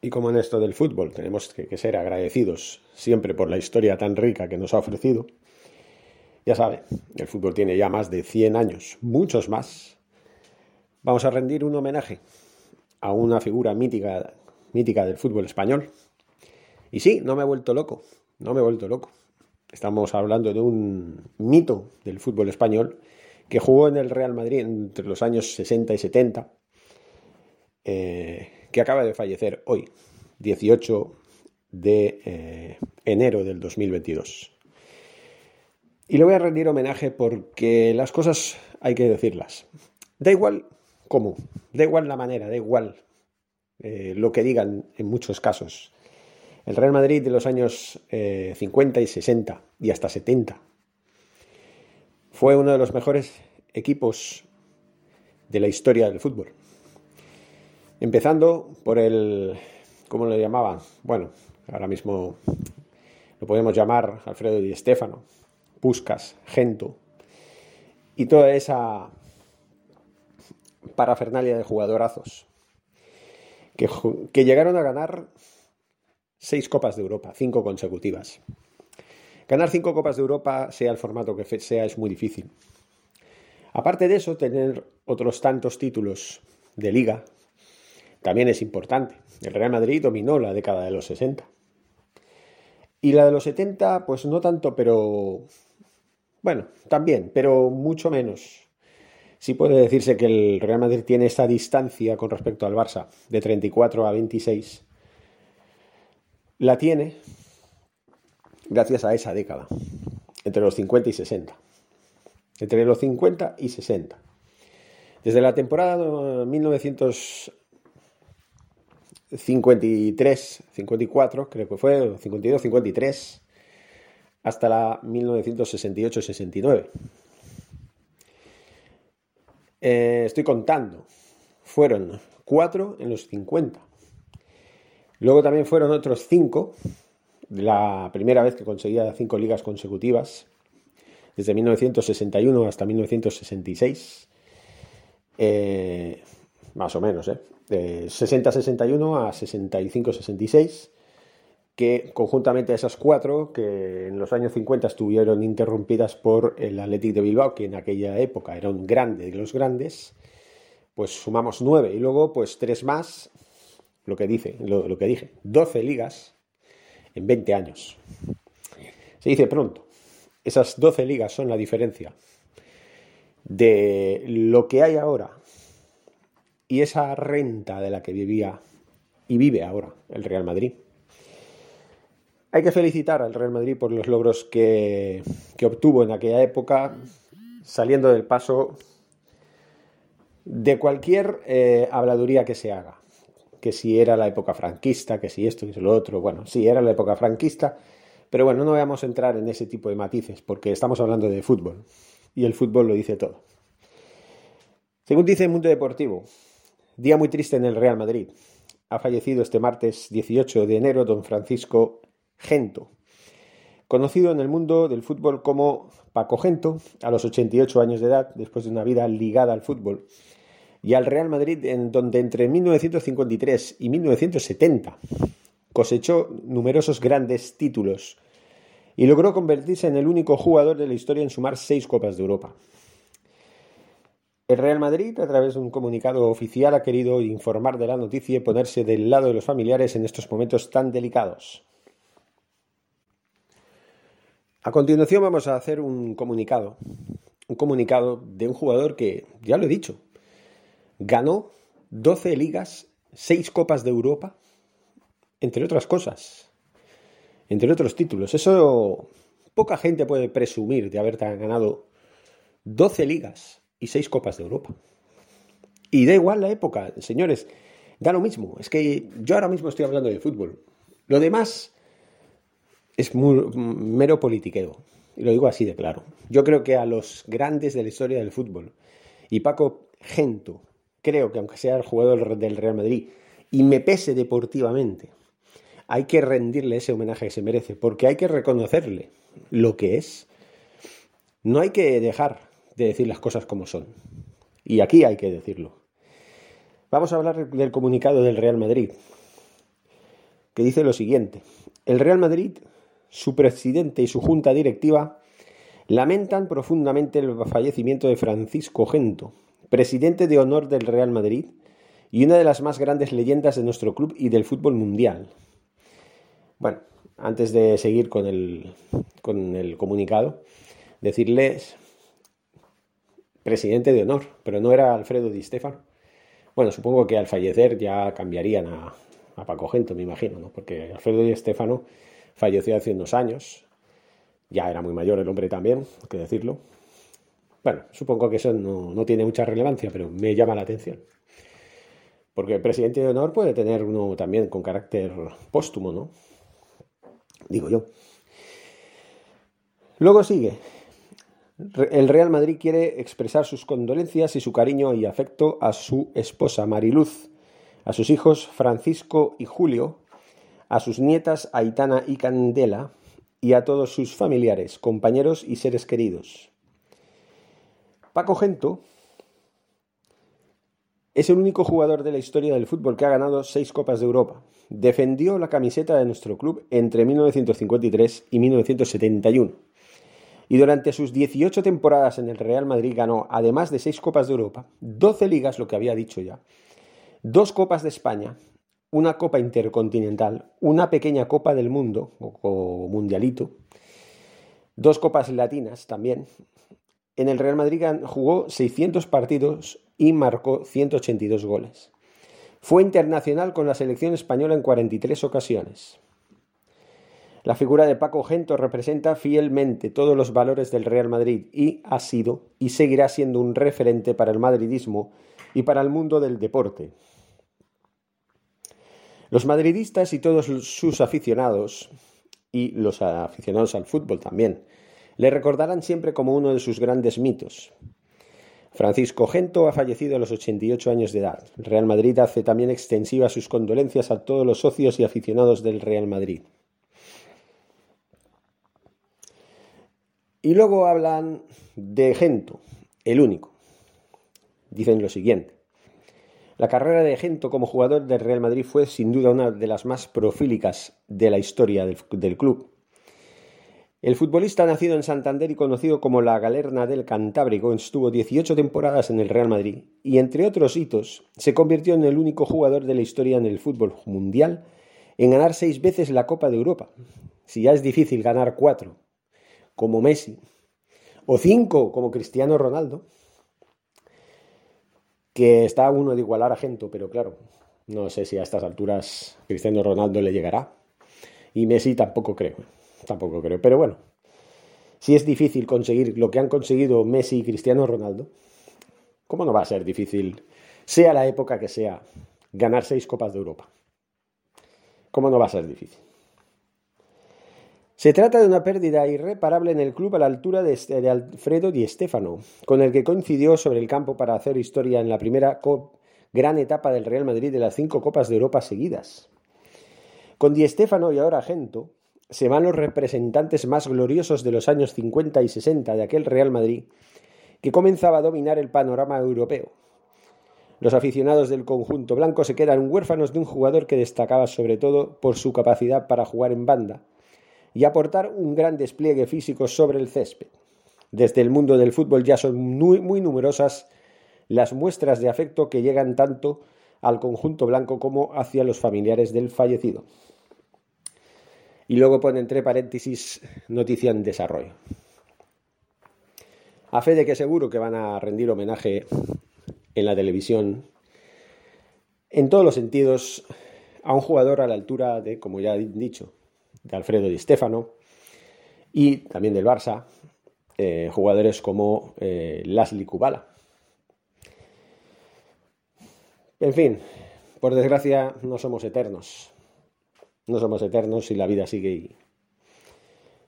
Y como en esto del fútbol tenemos que, ser agradecidos siempre por la historia tan rica que nos ha ofrecido, ya sabe, el fútbol tiene ya más de 100 años, muchos más. Vamos a rendir un homenaje a una figura mítica, mítica del fútbol español. Y sí, no me he vuelto loco, no me he vuelto loco. Estamos hablando de un mito del fútbol español que jugó en el Real Madrid entre los años 60 y 70. Eh, que acaba de fallecer hoy, 18 de eh, enero del 2022. Y le voy a rendir homenaje porque las cosas hay que decirlas. Da igual cómo, da igual la manera, da igual eh, lo que digan en muchos casos. El Real Madrid de los años 50 eh, y 60 y hasta 70 fue uno de los mejores equipos de la historia del fútbol. Empezando por el, ¿cómo lo llamaban? Bueno, ahora mismo lo podemos llamar Alfredo Di Stefano, Puscas, Gento y toda esa parafernalia de jugadorazos que llegaron a ganar seis Copas de Europa, cinco consecutivas. Ganar cinco Copas de Europa, sea el formato que sea, es muy difícil. Aparte de eso, tener otros tantos títulos de liga, también es importante. El Real Madrid dominó la década de los 60. Y la de los 70, pues no tanto, pero... Bueno, también, pero mucho menos. Sí puede decirse que el Real Madrid tiene esa distancia con respecto al Barça, de 34 a 26. La tiene gracias a esa década, entre los 50 y 60. Entre los 50 y 60. Desde la temporada 1900 53, 54, creo que fue, 52, 53, hasta la 1968-69. Eh, estoy contando, fueron cuatro en los 50. Luego también fueron otros cinco, la primera vez que conseguía cinco ligas consecutivas, desde 1961 hasta 1966. Eh, más o menos, ¿eh? De 60-61 a 65-66, que conjuntamente a esas cuatro, que en los años 50 estuvieron interrumpidas por el Athletic de Bilbao, que en aquella época era un grande de los grandes, pues sumamos nueve y luego pues tres más, lo que, dice, lo que dije, 12 ligas en 20 años. Se dice pronto, esas 12 ligas son la diferencia de lo que hay ahora y esa renta de la que vivía y vive ahora el Real Madrid. Hay que felicitar al Real Madrid por los logros que, obtuvo en aquella época, saliendo del paso de cualquier eh, habladuría que se haga. Que si era la época franquista, que si esto, que si lo otro. Bueno, sí, era la época franquista, pero bueno, no vamos a entrar en ese tipo de matices, porque estamos hablando de fútbol, y el fútbol lo dice todo. Según dice el Mundo Deportivo, Día muy triste en el Real Madrid. Ha fallecido este martes 18 de enero don Francisco Gento, conocido en el mundo del fútbol como Paco Gento, a los 88 años de edad, después de una vida ligada al fútbol, y al Real Madrid, en donde entre 1953 y 1970 cosechó numerosos grandes títulos y logró convertirse en el único jugador de la historia en sumar seis Copas de Europa. El Real Madrid, a través de un comunicado oficial, ha querido informar de la noticia y ponerse del lado de los familiares en estos momentos tan delicados. A continuación vamos a hacer un comunicado, un comunicado de un jugador que, ya lo he dicho, ganó 12 ligas, 6 copas de Europa, entre otras cosas, entre otros títulos. Eso poca gente puede presumir de haber ganado 12 ligas, y seis Copas de Europa. Y da igual la época, señores, da lo mismo. Es que yo ahora mismo estoy hablando de fútbol. Lo demás es mero politiqueo. Y lo digo así de claro. Yo creo que a los grandes de la historia del fútbol, y Paco Gento, creo que aunque sea el jugador del Real Madrid, y me pese deportivamente, hay que rendirle ese homenaje que se merece, porque hay que reconocerle lo que es. No hay que dejar de decir las cosas como son. Y aquí hay que decirlo. Vamos a hablar del comunicado del Real Madrid, que dice lo siguiente. El Real Madrid, su presidente y su junta directiva lamentan profundamente el fallecimiento de Francisco Gento, presidente de honor del Real Madrid y una de las más grandes leyendas de nuestro club y del fútbol mundial. Bueno, antes de seguir con el, con el comunicado, decirles presidente de honor, pero no era Alfredo Di Stefano. Bueno, supongo que al fallecer ya cambiarían a, Paco Gento, me imagino, ¿no? porque Alfredo Di Stefano falleció hace unos años, ya era muy mayor el hombre también, hay que decirlo. Bueno, supongo que eso no tiene mucha relevancia, pero me llama la atención. Porque el presidente de honor puede tener uno también con carácter póstumo, ¿no? Digo yo. Luego sigue, el Real Madrid quiere expresar sus condolencias y su cariño y afecto a su esposa Mariluz, a sus hijos Francisco y Julio, a sus nietas Aitana y Candela y a todos sus familiares, compañeros y seres queridos. Paco Gento es el único jugador de la historia del fútbol que ha ganado seis Copas de Europa. Defendió la camiseta de nuestro club entre 1953 y 1971 y durante sus 18 temporadas en el Real Madrid ganó, además de 6 Copas de Europa, 12 ligas, lo que había dicho ya, dos Copas de España, una Copa Intercontinental, una pequeña Copa del Mundo, o, Mundialito, dos Copas Latinas también. En el Real Madrid jugó 600 partidos y marcó 182 goles. Fue internacional con la selección española en 43 ocasiones. La figura de Paco Gento representa fielmente todos los valores del Real Madrid y ha sido y seguirá siendo un referente para el madridismo y para el mundo del deporte. Los madridistas y todos sus aficionados, y los aficionados al fútbol también, le recordarán siempre como uno de sus grandes mitos. Francisco Gento ha fallecido a los 88 años de edad. Real Madrid hace también extensivas sus condolencias a todos los socios y aficionados del Real Madrid. Y luego hablan de Gento, el único. Dicen lo siguiente. La carrera de Gento como jugador del Real Madrid fue sin duda una de las más profílicas de la historia del, club. El futbolista nacido en Santander y conocido como la Galerna del Cantábrico estuvo 18 temporadas en el Real Madrid y entre otros hitos se convirtió en el único jugador de la historia en el fútbol mundial en ganar seis veces la Copa de Europa. Si ya es difícil ganar cuatro como Messi, o cinco como Cristiano Ronaldo, que está uno de igualar a Gento, pero claro, no sé si a estas alturas Cristiano Ronaldo le llegará. Y Messi tampoco creo, tampoco creo. Pero bueno, si es difícil conseguir lo que han conseguido Messi y Cristiano Ronaldo, ¿cómo no va a ser difícil, sea la época que sea, ganar seis Copas de Europa? ¿Cómo no va a ser difícil? Se trata de una pérdida irreparable en el club a la altura de, Alfredo Di Stefano, con el que coincidió sobre el campo para hacer historia en la primera gran etapa del Real Madrid de las cinco Copas de Europa seguidas. Con Di Stefano y ahora Gento, se van los representantes más gloriosos de los años 50 y 60 de aquel Real Madrid, que comenzaba a dominar el panorama europeo. Los aficionados del conjunto blanco se quedan huérfanos de un jugador que destacaba sobre todo por su capacidad para jugar en banda, y aportar un gran despliegue físico sobre el césped. Desde el mundo del fútbol ya son muy, numerosas las muestras de afecto que llegan tanto al conjunto blanco como hacia los familiares del fallecido. Y luego pone entre paréntesis noticia en desarrollo. A fe de que seguro que van a rendir homenaje en la televisión, en todos los sentidos, a un jugador a la altura de, como ya he dicho, de Alfredo Di Stefano y también del Barça, eh, jugadores como eh, Lasli Kubala. En fin, por desgracia no somos eternos. No somos eternos y la vida sigue y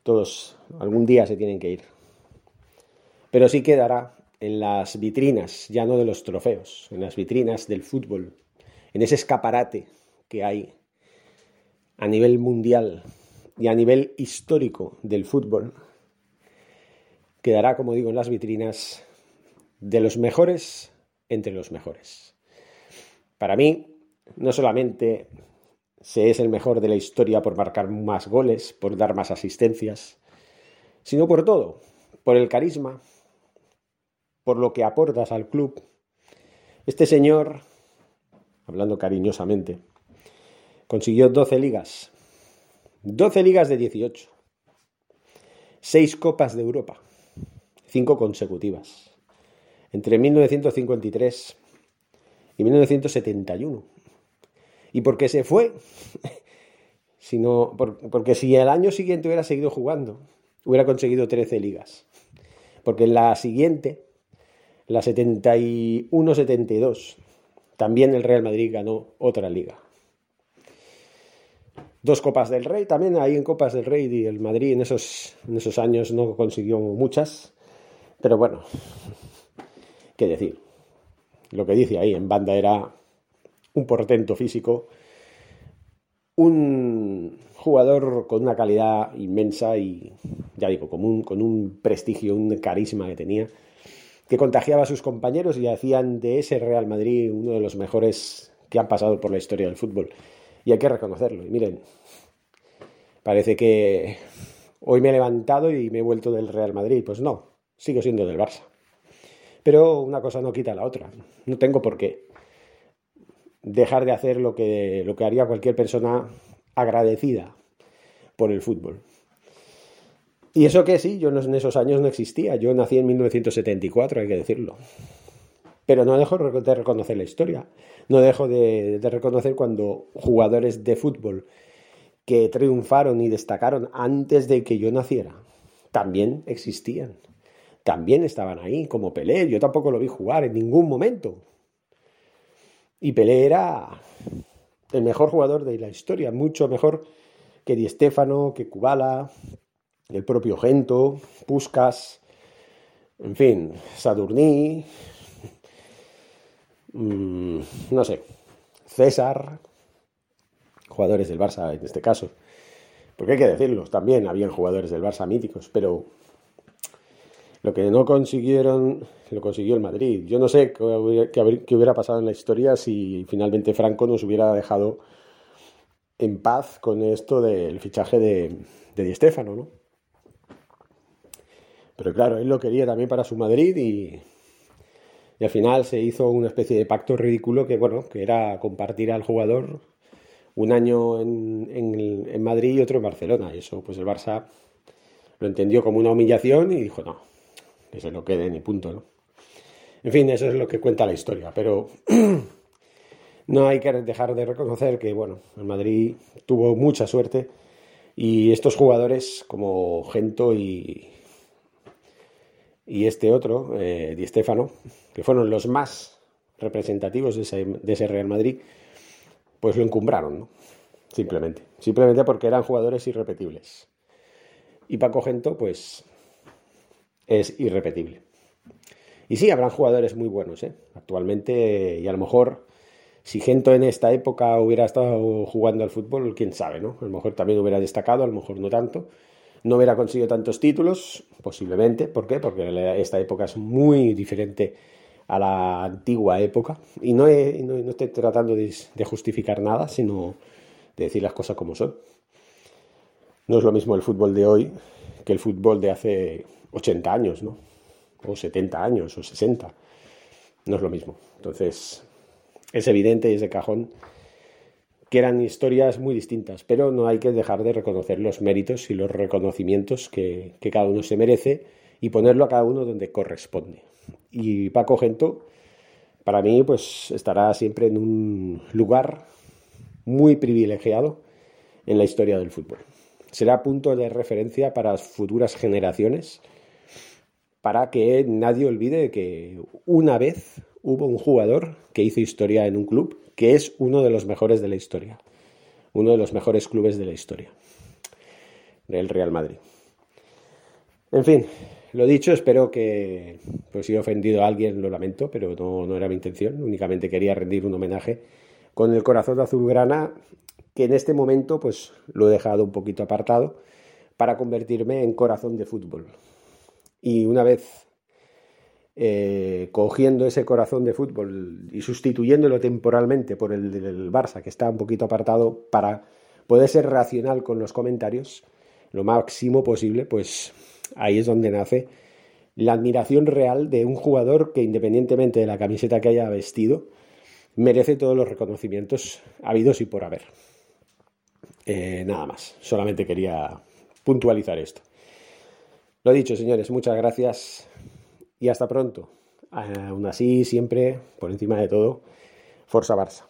todos algún día se tienen que ir. Pero sí quedará en las vitrinas, ya no de los trofeos, en las vitrinas del fútbol, en ese escaparate que hay a nivel mundial y a nivel histórico del fútbol, quedará, como digo, en las vitrinas de los mejores entre los mejores. Para mí, no solamente se es el mejor de la historia por marcar más goles, por dar más asistencias, sino por todo, por el carisma, por lo que aportas al club. Este señor, hablando cariñosamente, consiguió 12 ligas, 12 ligas de 18, 6 copas de Europa, 5 consecutivas, entre 1953 y 1971. ¿Y por qué se fue? Sino porque si el año siguiente hubiera seguido jugando, hubiera conseguido 13 ligas. Porque en la siguiente, la 71-72, también el Real Madrid ganó otra liga. Dos Copas del Rey, también ahí en Copas del Rey y el Madrid en esos, en esos años no consiguió muchas, pero bueno, qué decir. Lo que dice ahí en banda era un portento físico, un jugador con una calidad inmensa y, ya digo, con un, con un prestigio, un carisma que tenía, que contagiaba a sus compañeros y hacían de ese Real Madrid uno de los mejores que han pasado por la historia del fútbol. Y hay que reconocerlo. Y miren, parece que hoy me he levantado y me he vuelto del Real Madrid. Pues no, sigo siendo del Barça. Pero una cosa no quita la otra. No tengo por qué dejar de hacer lo que, lo que haría cualquier persona agradecida por el fútbol. Y eso que sí, yo en esos años no existía. Yo nací en 1974, hay que decirlo. Pero no dejo de reconocer la historia. No dejo de, reconocer cuando jugadores de fútbol que triunfaron y destacaron antes de que yo naciera también existían. También estaban ahí, como Pelé. Yo tampoco lo vi jugar en ningún momento. Y Pelé era el mejor jugador de la historia, mucho mejor que Di Stéfano, que Kubala, el propio Gento, Puskas, en fin, Sadurní, mm, no sé, César, jugadores del Barça en este caso. Porque hay que decirlo, también habían jugadores del Barça míticos, pero lo que no consiguieron, lo consiguió el Madrid. Yo no sé qué hubiera pasado en la historia si finalmente Franco nos hubiera dejado en paz con esto del fichaje de, de Di Stéfano, ¿no? Pero claro, él lo quería también para su Madrid y, y al final se hizo una especie de pacto ridículo que, bueno, que era compartir al jugador un año en, en, Madrid y otro en Barcelona. Y eso, pues el Barça lo entendió como una humillación y dijo, no, que se lo quede ni punto, ¿no? En fin, eso es lo que cuenta la historia, pero no hay que dejar de reconocer que, bueno, el Madrid tuvo mucha suerte y estos jugadores como Gento y, y este otro, eh, Di Stefano, que fueron los más representativos de ese, de ese Real Madrid, pues lo encumbraron, ¿no? Simplemente. Simplemente porque eran jugadores irrepetibles. Y Paco Gento, pues es irrepetible. Y sí, habrán jugadores muy buenos, ¿eh? Actualmente, y a lo mejor, si Gento en esta época hubiera estado jugando al fútbol, quién sabe, ¿no? A lo mejor también hubiera destacado, a lo mejor no tanto. No hubiera conseguido tantos títulos, posiblemente. ¿Por qué? Porque esta época es muy diferente a la antigua época. Y no, no, estoy tratando de, de justificar nada, sino de decir las cosas como son. No es lo mismo el fútbol de hoy que el fútbol de hace 80 años, ¿no? O 70 años, o 60. no es lo mismo. Entonces, es evidente y es de cajón que eran historias muy distintas, pero no hay que dejar de reconocer los méritos y los reconocimientos que, cada uno se merece y ponerlo a cada uno donde corresponde. Y Paco Gento, para mí, pues estará siempre en un lugar muy privilegiado en la historia del fútbol. Será punto de referencia para futuras generaciones, para que nadie olvide que una vez hubo un jugador que hizo historia en un club que es uno de los mejores de la historia, uno de los mejores clubes de la historia, el Real Madrid. En fin, lo dicho, espero que pues, si he ofendido a alguien, lo lamento, pero no, no era mi intención, únicamente quería rendir un homenaje con el corazón de azulgrana, que en este momento pues lo he dejado un poquito apartado para convertirme en corazón de fútbol. Y una vez eh, cogiendo ese corazón de fútbol y sustituyéndolo temporalmente por el del Barça, que está un poquito apartado para poder ser racional con los comentarios, lo máximo posible, pues ahí es donde nace la admiración real de un jugador que independientemente de la camiseta que haya vestido, merece todos los reconocimientos habidos y por haber. Eh, nada más, solamente quería puntualizar esto. Lo dicho, señores, muchas gracias y hasta pronto. Aún así, siempre, por encima de todo, Forza Barça.